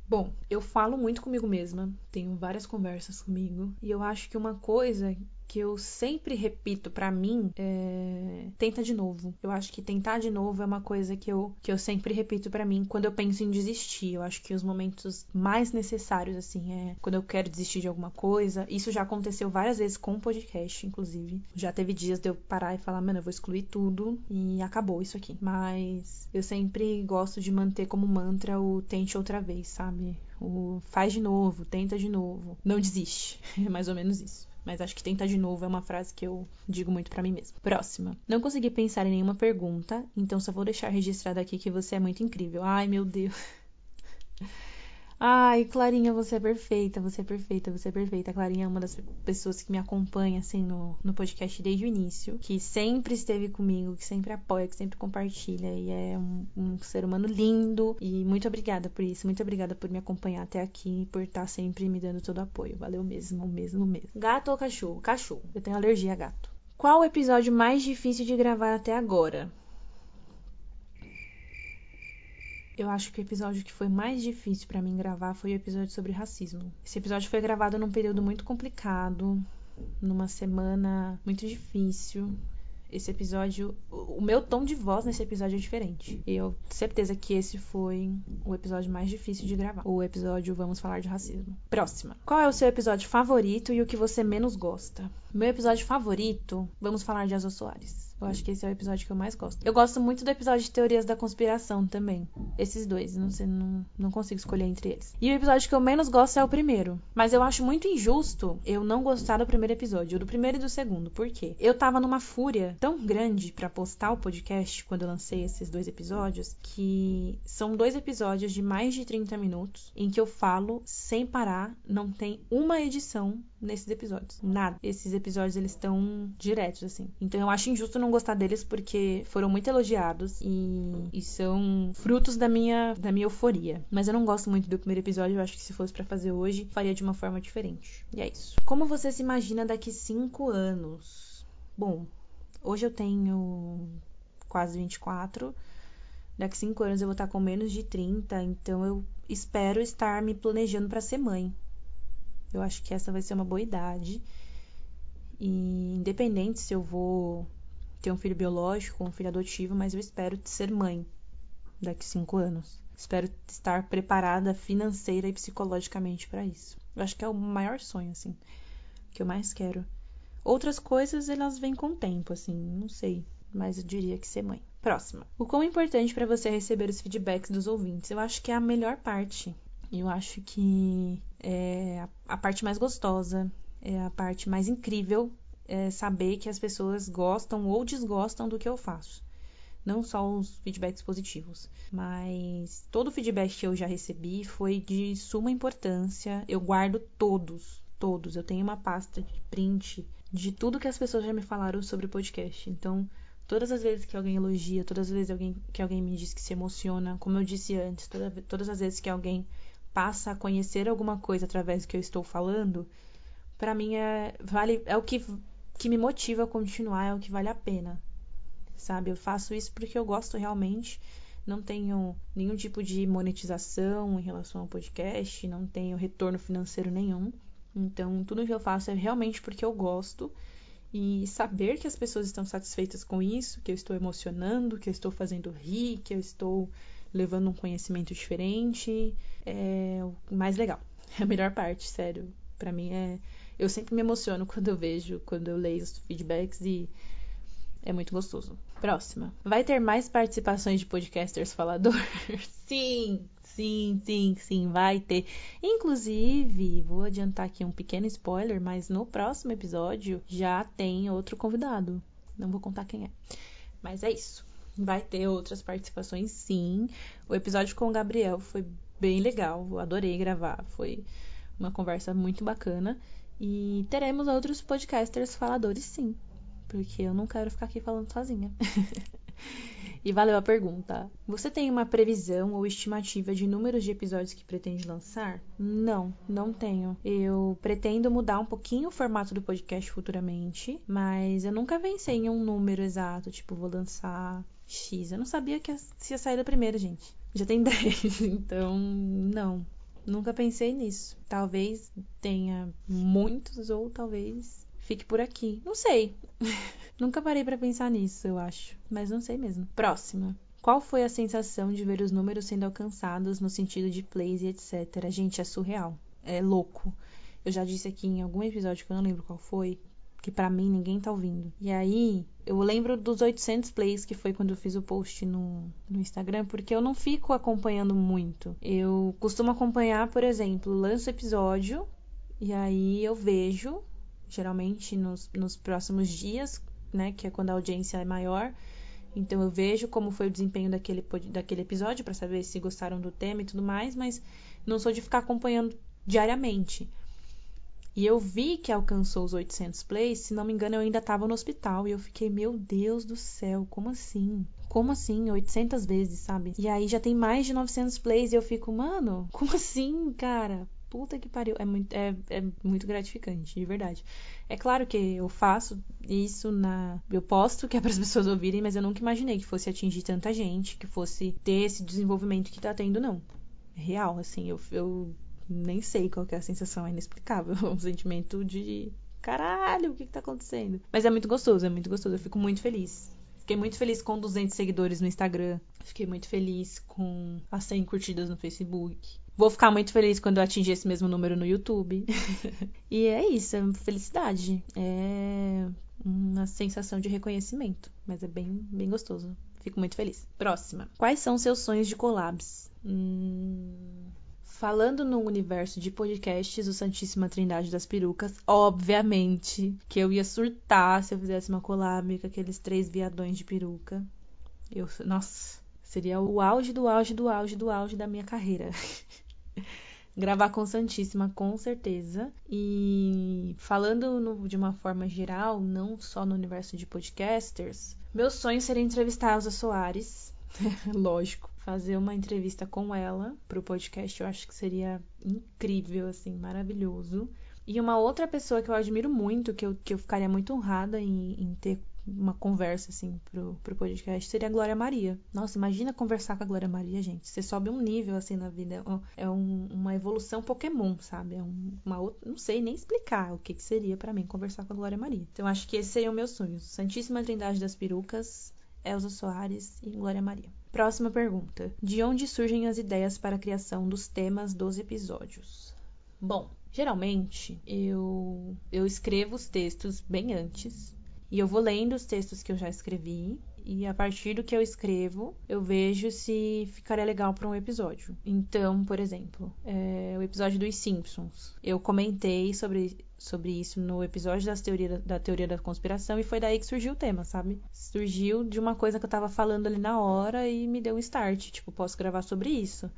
Bom, eu falo muito comigo mesma, tenho várias conversas comigo, e eu acho que uma coisa que eu sempre repito para mim é tenta de novo. Eu acho que tentar de novo é uma coisa que eu, que eu sempre repito para mim quando eu penso em desistir. Eu acho que os momentos mais necessários assim é quando eu quero desistir de alguma coisa. Isso já aconteceu várias vezes com o podcast, inclusive. Já teve dias de eu parar e falar, mano, eu vou excluir tudo e acabou isso aqui. Mas eu sempre gosto de manter como mantra o tente outra vez, sabe? O faz de novo, tenta de novo, não desiste. É mais ou menos isso. Mas acho que tentar de novo é uma frase que eu digo muito para mim mesma. Próxima. Não consegui pensar em nenhuma pergunta, então só vou deixar registrado aqui que você é muito incrível. Ai, meu Deus. Ai, Clarinha, você é perfeita, você é perfeita, você é perfeita. A Clarinha é uma das pessoas que me acompanha, assim, no, no podcast desde o início, que sempre esteve comigo, que sempre apoia, que sempre compartilha, e é um, um ser humano lindo. E muito obrigada por isso, muito obrigada por me acompanhar até aqui, por estar sempre me dando todo o apoio. Valeu mesmo, mesmo, mesmo. Gato ou cachorro? Cachorro. Eu tenho alergia a gato. Qual o episódio mais difícil de gravar até agora? Eu acho que o episódio que foi mais difícil para mim gravar foi o episódio sobre racismo. Esse episódio foi gravado num período muito complicado, numa semana muito difícil. Esse episódio, o meu tom de voz nesse episódio é diferente. Eu tenho certeza que esse foi o episódio mais difícil de gravar. O episódio Vamos Falar de Racismo. Próxima. Qual é o seu episódio favorito e o que você menos gosta? Meu episódio favorito, vamos falar de Azul Soares. Eu acho que esse é o episódio que eu mais gosto. Eu gosto muito do episódio de teorias da conspiração também. Esses dois, não sei, não, não consigo escolher entre eles. E o episódio que eu menos gosto é o primeiro. Mas eu acho muito injusto eu não gostar do primeiro episódio, do primeiro e do segundo. Por quê? Eu tava numa fúria tão grande para postar o podcast quando eu lancei esses dois episódios, que são dois episódios de mais de 30 minutos em que eu falo sem parar, não tem uma edição nesses episódios. Nada. Esses episódios eles estão diretos assim. Então eu acho injusto não gostar deles porque foram muito elogiados e, e são frutos da minha da minha euforia. Mas eu não gosto muito do primeiro episódio, eu acho que se fosse para fazer hoje, faria de uma forma diferente. E é isso. Como você se imagina daqui cinco anos? Bom, hoje eu tenho quase 24. Daqui cinco anos eu vou estar com menos de 30, então eu espero estar me planejando para ser mãe. Eu acho que essa vai ser uma boa idade. E independente se eu vou ter um filho biológico, um filho adotivo, mas eu espero ser mãe daqui cinco anos. Espero estar preparada financeira e psicologicamente para isso. Eu acho que é o maior sonho, assim, que eu mais quero. Outras coisas, elas vêm com o tempo, assim, não sei, mas eu diria que ser mãe. Próxima. O quão importante para você receber os feedbacks dos ouvintes? Eu acho que é a melhor parte. Eu acho que é a parte mais gostosa, é a parte mais incrível é saber que as pessoas gostam ou desgostam do que eu faço. Não só os feedbacks positivos, mas todo o feedback que eu já recebi foi de suma importância. Eu guardo todos, todos. Eu tenho uma pasta de print de tudo que as pessoas já me falaram sobre o podcast. Então, todas as vezes que alguém elogia, todas as vezes que alguém me diz que se emociona, como eu disse antes, toda, todas as vezes que alguém passa a conhecer alguma coisa através do que eu estou falando, para mim é vale é o que que me motiva a continuar, é o que vale a pena. Sabe? Eu faço isso porque eu gosto realmente. Não tenho nenhum tipo de monetização em relação ao podcast, não tenho retorno financeiro nenhum. Então, tudo que eu faço é realmente porque eu gosto. E saber que as pessoas estão satisfeitas com isso, que eu estou emocionando, que eu estou fazendo rir, que eu estou levando um conhecimento diferente, é o mais legal. É a melhor parte, sério. Para mim é eu sempre me emociono quando eu vejo, quando eu leio os feedbacks e é muito gostoso. Próxima. Vai ter mais participações de podcasters faladores? sim, sim, sim, sim, vai ter. Inclusive, vou adiantar aqui um pequeno spoiler, mas no próximo episódio já tem outro convidado. Não vou contar quem é. Mas é isso. Vai ter outras participações, sim. O episódio com o Gabriel foi bem legal. Adorei gravar. Foi uma conversa muito bacana. E teremos outros podcasters faladores, sim. Porque eu não quero ficar aqui falando sozinha. e valeu a pergunta. Você tem uma previsão ou estimativa de números de episódios que pretende lançar? Não, não tenho. Eu pretendo mudar um pouquinho o formato do podcast futuramente, mas eu nunca pensei em um número exato, tipo, vou lançar X. Eu não sabia que ia sair da primeira, gente. Já tem 10, então não. Nunca pensei nisso. Talvez tenha muitos ou talvez fique por aqui. Não sei. Nunca parei para pensar nisso, eu acho. Mas não sei mesmo. Próxima. Qual foi a sensação de ver os números sendo alcançados no sentido de plays e etc? Gente, é surreal. É louco. Eu já disse aqui em algum episódio que eu não lembro qual foi, que para mim ninguém tá ouvindo. E aí, eu lembro dos 800 plays que foi quando eu fiz o post no, no Instagram, porque eu não fico acompanhando muito. Eu costumo acompanhar, por exemplo, lanço episódio e aí eu vejo, geralmente nos, nos próximos dias, né, que é quando a audiência é maior. Então eu vejo como foi o desempenho daquele, daquele episódio para saber se gostaram do tema e tudo mais, mas não sou de ficar acompanhando diariamente. E eu vi que alcançou os 800 plays, se não me engano, eu ainda estava no hospital. E eu fiquei, meu Deus do céu, como assim? Como assim? 800 vezes, sabe? E aí já tem mais de 900 plays e eu fico, mano, como assim, cara? Puta que pariu. É muito, é, é muito gratificante, de verdade. É claro que eu faço isso na. Eu posto que é para as pessoas ouvirem, mas eu nunca imaginei que fosse atingir tanta gente, que fosse ter esse desenvolvimento que tá tendo, não. É real, assim. Eu, eu nem sei qual é a sensação, é inexplicável. Um sentimento de caralho, o que, que tá acontecendo? Mas é muito gostoso, é muito gostoso. Eu fico muito feliz. Fiquei muito feliz com 200 seguidores no Instagram. Fiquei muito feliz com as 100 curtidas no Facebook. Vou ficar muito feliz quando eu atingir esse mesmo número no YouTube. e é isso, é felicidade. É uma sensação de reconhecimento. Mas é bem, bem gostoso. Fico muito feliz. Próxima. Quais são seus sonhos de collabs? Hum, Falando no universo de podcasts do Santíssima Trindade das Perucas, obviamente que eu ia surtar se eu fizesse uma collab com aqueles três viadões de peruca. Eu, nossa, seria o auge do auge do auge do auge da minha carreira. Gravar com Santíssima, com certeza. E falando no, de uma forma geral, não só no universo de podcasters, meu sonho seria entrevistar a Elza Soares. Lógico fazer uma entrevista com ela para o podcast, eu acho que seria incrível, assim, maravilhoso. E uma outra pessoa que eu admiro muito, que eu, que eu ficaria muito honrada em, em ter uma conversa, assim, pro, pro podcast, seria a Glória Maria. Nossa, imagina conversar com a Glória Maria, gente. Você sobe um nível, assim, na vida. É um, uma evolução Pokémon, sabe? É um, uma outra... Não sei nem explicar o que, que seria para mim conversar com a Glória Maria. Então, acho que esse seria o meu sonho. Santíssima Trindade das Perucas, Elza Soares e Glória Maria. Próxima pergunta. De onde surgem as ideias para a criação dos temas dos episódios? Bom, geralmente eu, eu escrevo os textos bem antes e eu vou lendo os textos que eu já escrevi e a partir do que eu escrevo, eu vejo se ficaria legal para um episódio. Então, por exemplo, é, o episódio dos Simpsons. Eu comentei sobre, sobre isso no episódio das teoria, da teoria da conspiração e foi daí que surgiu o tema, sabe? Surgiu de uma coisa que eu tava falando ali na hora e me deu um start. Tipo, posso gravar sobre isso.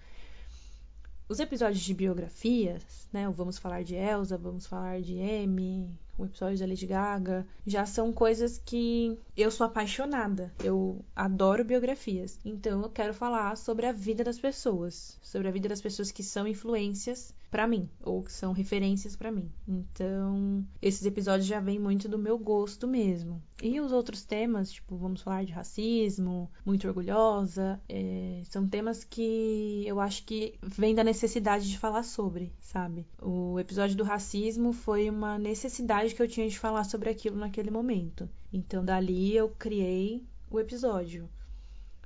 Os episódios de biografias, né? Vamos Falar de Elsa, Vamos Falar de M, o episódio da Lady Gaga, já são coisas que eu sou apaixonada. Eu adoro biografias. Então eu quero falar sobre a vida das pessoas, sobre a vida das pessoas que são influências para mim ou que são referências para mim. Então, esses episódios já vêm muito do meu gosto mesmo. E os outros temas, tipo, vamos falar de racismo, muito orgulhosa, é, são temas que eu acho que vem da necessidade de falar sobre, sabe? O episódio do racismo foi uma necessidade que eu tinha de falar sobre aquilo naquele momento. Então, dali eu criei o episódio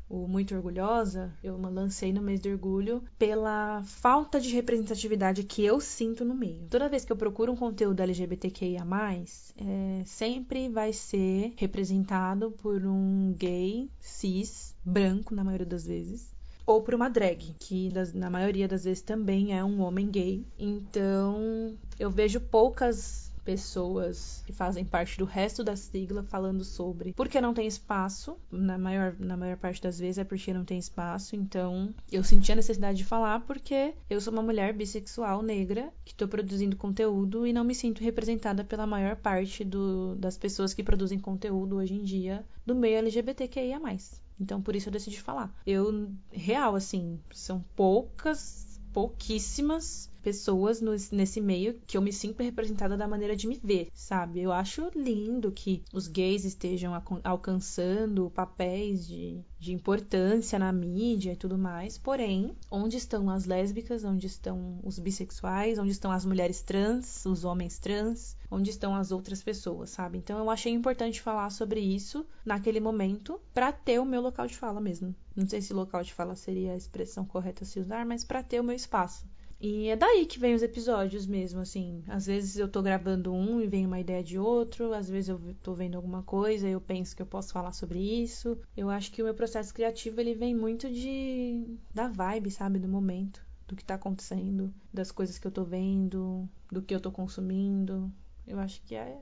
o Muito Orgulhosa, eu lancei no mês de orgulho pela falta de representatividade que eu sinto no meio. Toda vez que eu procuro um conteúdo LGBTQIA, é, sempre vai ser representado por um gay cis, branco na maioria das vezes, ou por uma drag, que na maioria das vezes também é um homem gay. Então eu vejo poucas pessoas que fazem parte do resto da sigla falando sobre porque não tem espaço, na maior, na maior parte das vezes é porque não tem espaço, então eu senti a necessidade de falar porque eu sou uma mulher bissexual negra que estou produzindo conteúdo e não me sinto representada pela maior parte do, das pessoas que produzem conteúdo hoje em dia do meio LGBTQIA+. Então por isso eu decidi falar. Eu, real, assim, são poucas, pouquíssimas pessoas no, nesse meio que eu me sinto representada da maneira de me ver, sabe? Eu acho lindo que os gays estejam alcançando papéis de, de importância na mídia e tudo mais, porém, onde estão as lésbicas, onde estão os bissexuais, onde estão as mulheres trans, os homens trans, onde estão as outras pessoas, sabe? Então eu achei importante falar sobre isso naquele momento para ter o meu local de fala mesmo. Não sei se local de fala seria a expressão correta a se usar, mas para ter o meu espaço. E é daí que vem os episódios mesmo, assim. Às vezes eu tô gravando um e vem uma ideia de outro, às vezes eu tô vendo alguma coisa e eu penso que eu posso falar sobre isso. Eu acho que o meu processo criativo ele vem muito de da vibe, sabe, do momento, do que tá acontecendo, das coisas que eu tô vendo, do que eu tô consumindo. Eu acho que é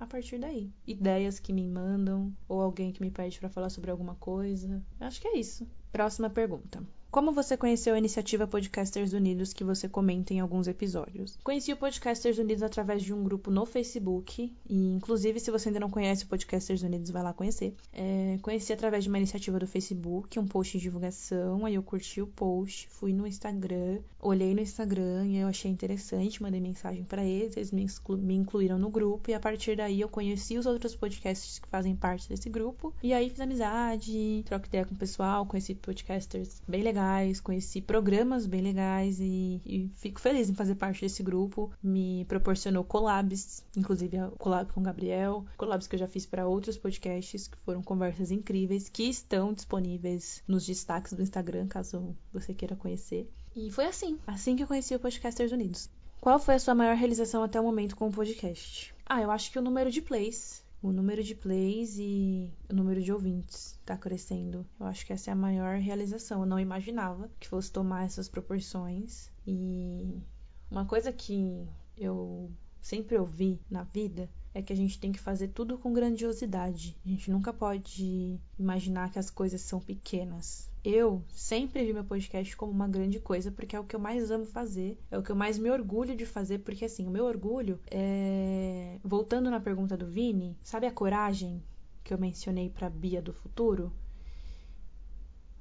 a partir daí. Ideias que me mandam ou alguém que me pede para falar sobre alguma coisa. Eu acho que é isso. Próxima pergunta. Como você conheceu a iniciativa Podcasters Unidos que você comenta em alguns episódios? Conheci o Podcasters Unidos através de um grupo no Facebook, e inclusive se você ainda não conhece o Podcasters Unidos, vai lá conhecer. É, conheci através de uma iniciativa do Facebook, um post de divulgação, aí eu curti o post, fui no Instagram, olhei no Instagram e eu achei interessante, mandei mensagem para eles, eles me, exclu me incluíram no grupo, e a partir daí eu conheci os outros podcasts que fazem parte desse grupo, e aí fiz amizade, troca ideia com o pessoal, conheci podcasters bem legais legais, conheci programas bem legais e, e, fico feliz em fazer parte desse grupo. Me proporcionou collabs, inclusive a collab com o Gabriel, collabs que eu já fiz para outros podcasts, que foram conversas incríveis, que estão disponíveis nos destaques do Instagram, caso você queira conhecer. E foi assim, assim que eu conheci o Podcasters Unidos. Qual foi a sua maior realização até o momento com o podcast? Ah, eu acho que o número de plays o número de plays e o número de ouvintes está crescendo. Eu acho que essa é a maior realização. Eu não imaginava que fosse tomar essas proporções. E uma coisa que eu sempre ouvi na vida é que a gente tem que fazer tudo com grandiosidade. A gente nunca pode imaginar que as coisas são pequenas. Eu sempre vi meu podcast como uma grande coisa, porque é o que eu mais amo fazer, é o que eu mais me orgulho de fazer, porque assim, o meu orgulho é. Voltando na pergunta do Vini, sabe a coragem que eu mencionei para Bia do futuro?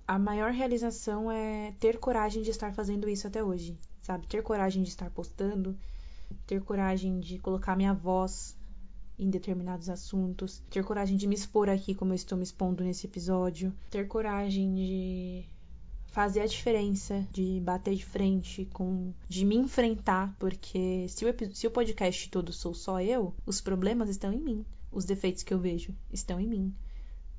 A maior realização é ter coragem de estar fazendo isso até hoje, sabe? Ter coragem de estar postando, ter coragem de colocar minha voz em determinados assuntos, ter coragem de me expor aqui como eu estou me expondo nesse episódio, ter coragem de fazer a diferença, de bater de frente com, de me enfrentar, porque se o, se o podcast todo sou só eu, os problemas estão em mim, os defeitos que eu vejo estão em mim,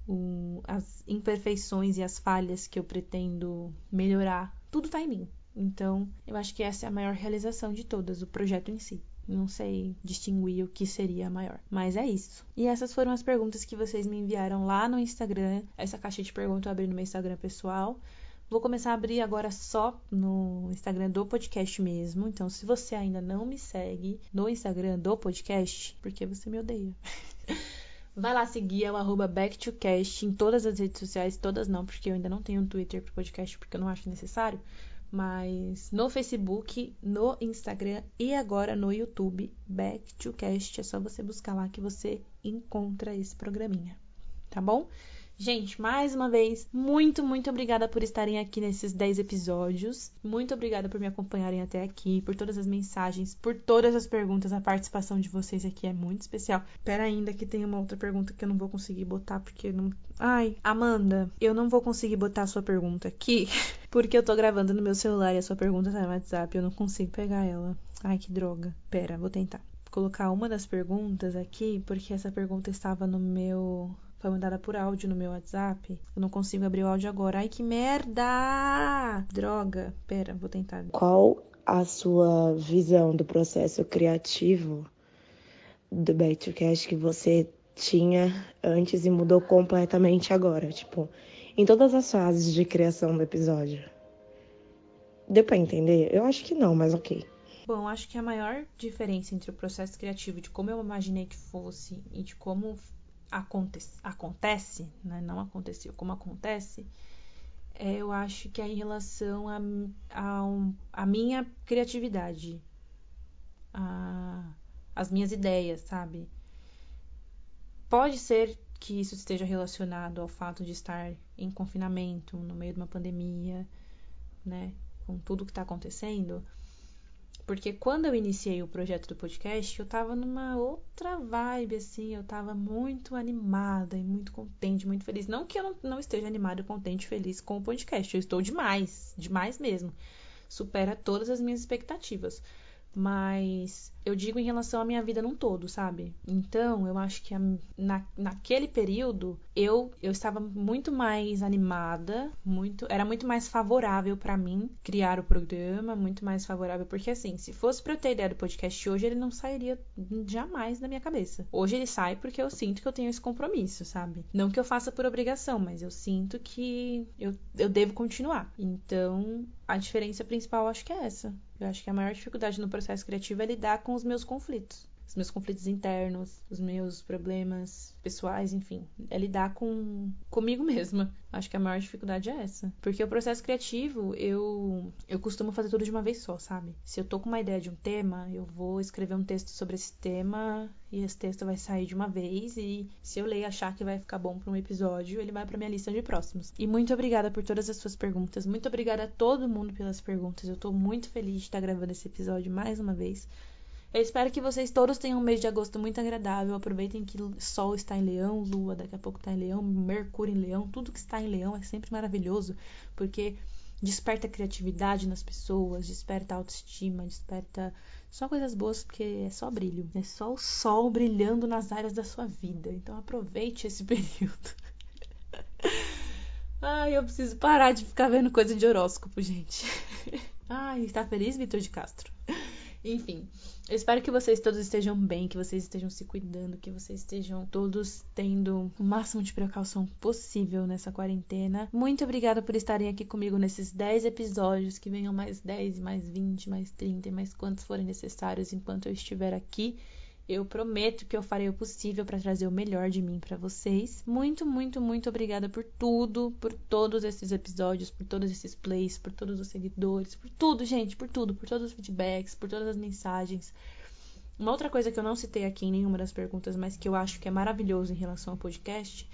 o, as imperfeições e as falhas que eu pretendo melhorar, tudo tá em mim. Então, eu acho que essa é a maior realização de todas, o projeto em si. Não sei distinguir o que seria maior. Mas é isso. E essas foram as perguntas que vocês me enviaram lá no Instagram. Essa caixa de perguntas eu abri no meu Instagram pessoal. Vou começar a abrir agora só no Instagram do podcast mesmo. Então, se você ainda não me segue no Instagram do podcast, porque você me odeia. Vai lá seguir, é o arroba backtocast em todas as redes sociais, todas não, porque eu ainda não tenho um Twitter pro podcast, porque eu não acho necessário mas no Facebook, no Instagram e agora no YouTube, Back to Cast. É só você buscar lá que você encontra esse programinha, tá bom? Gente, mais uma vez, muito, muito obrigada por estarem aqui nesses 10 episódios. Muito obrigada por me acompanharem até aqui, por todas as mensagens, por todas as perguntas. A participação de vocês aqui é muito especial. Pera ainda que tem uma outra pergunta que eu não vou conseguir botar porque não. Ai, Amanda, eu não vou conseguir botar a sua pergunta aqui porque eu tô gravando no meu celular e a sua pergunta tá no WhatsApp. Eu não consigo pegar ela. Ai, que droga. Pera, vou tentar colocar uma das perguntas aqui, porque essa pergunta estava no meu foi mandada por áudio no meu WhatsApp. Eu não consigo abrir o áudio agora. Ai, que merda! Droga. Pera, vou tentar. Qual a sua visão do processo criativo do Backcast que você tinha antes e mudou completamente agora? Tipo, em todas as fases de criação do episódio. Deu pra entender? Eu acho que não, mas ok. Bom, acho que a maior diferença entre o processo criativo de como eu imaginei que fosse e de como acontece, acontece né? não aconteceu, como acontece, é, eu acho que é em relação a, a, a minha criatividade, a, as minhas ideias, sabe? Pode ser que isso esteja relacionado ao fato de estar em confinamento, no meio de uma pandemia, né? Com tudo que está acontecendo. Porque quando eu iniciei o projeto do podcast, eu tava numa outra vibe, assim, eu tava muito animada e muito contente, muito feliz. Não que eu não, não esteja animada, contente, feliz com o podcast, eu estou demais, demais mesmo. Supera todas as minhas expectativas. Mas eu digo em relação à minha vida num todo, sabe? Então, eu acho que a, na, naquele período eu, eu estava muito mais animada, muito era muito mais favorável para mim criar o programa, muito mais favorável, porque assim, se fosse pra eu ter ideia do podcast hoje, ele não sairia jamais da minha cabeça. Hoje ele sai porque eu sinto que eu tenho esse compromisso, sabe? Não que eu faça por obrigação, mas eu sinto que eu, eu devo continuar. Então, a diferença principal acho que é essa. Eu acho que a maior dificuldade no processo criativo é lidar com os meus conflitos. Os meus conflitos internos, os meus problemas pessoais, enfim. É lidar com comigo mesma. Acho que a maior dificuldade é essa. Porque o processo criativo, eu eu costumo fazer tudo de uma vez só, sabe? Se eu tô com uma ideia de um tema, eu vou escrever um texto sobre esse tema e esse texto vai sair de uma vez e se eu ler e achar que vai ficar bom para um episódio, ele vai para minha lista de próximos. E muito obrigada por todas as suas perguntas. Muito obrigada a todo mundo pelas perguntas. Eu tô muito feliz de estar gravando esse episódio mais uma vez. Eu espero que vocês todos tenham um mês de agosto muito agradável. Aproveitem que Sol está em Leão, Lua daqui a pouco está em Leão, Mercúrio em Leão. Tudo que está em Leão é sempre maravilhoso, porque desperta criatividade nas pessoas, desperta autoestima, desperta só coisas boas, porque é só brilho. É só o sol brilhando nas áreas da sua vida. Então aproveite esse período. Ai, eu preciso parar de ficar vendo coisa de horóscopo, gente. Ai, está feliz, Vitor de Castro? Enfim, eu espero que vocês todos estejam bem, que vocês estejam se cuidando, que vocês estejam todos tendo o máximo de precaução possível nessa quarentena. Muito obrigada por estarem aqui comigo nesses 10 episódios, que venham mais 10, mais 20, mais 30, mais quantos forem necessários enquanto eu estiver aqui. Eu prometo que eu farei o possível para trazer o melhor de mim para vocês. Muito, muito, muito obrigada por tudo, por todos esses episódios, por todos esses plays, por todos os seguidores, por tudo, gente, por tudo, por todos os feedbacks, por todas as mensagens. Uma outra coisa que eu não citei aqui em nenhuma das perguntas, mas que eu acho que é maravilhoso em relação ao podcast,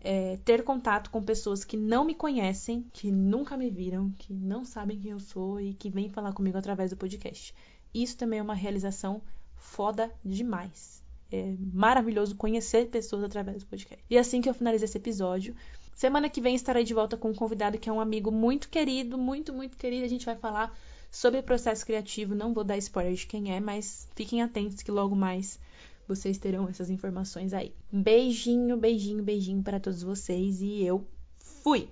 é ter contato com pessoas que não me conhecem, que nunca me viram, que não sabem quem eu sou e que vêm falar comigo através do podcast. Isso também é uma realização foda demais. é maravilhoso conhecer pessoas através do podcast. E assim que eu finalizo esse episódio, semana que vem estarei de volta com um convidado que é um amigo muito querido, muito, muito querido. A gente vai falar sobre processo criativo. Não vou dar spoiler de quem é, mas fiquem atentos que logo mais vocês terão essas informações aí. Beijinho, beijinho, beijinho para todos vocês e eu fui!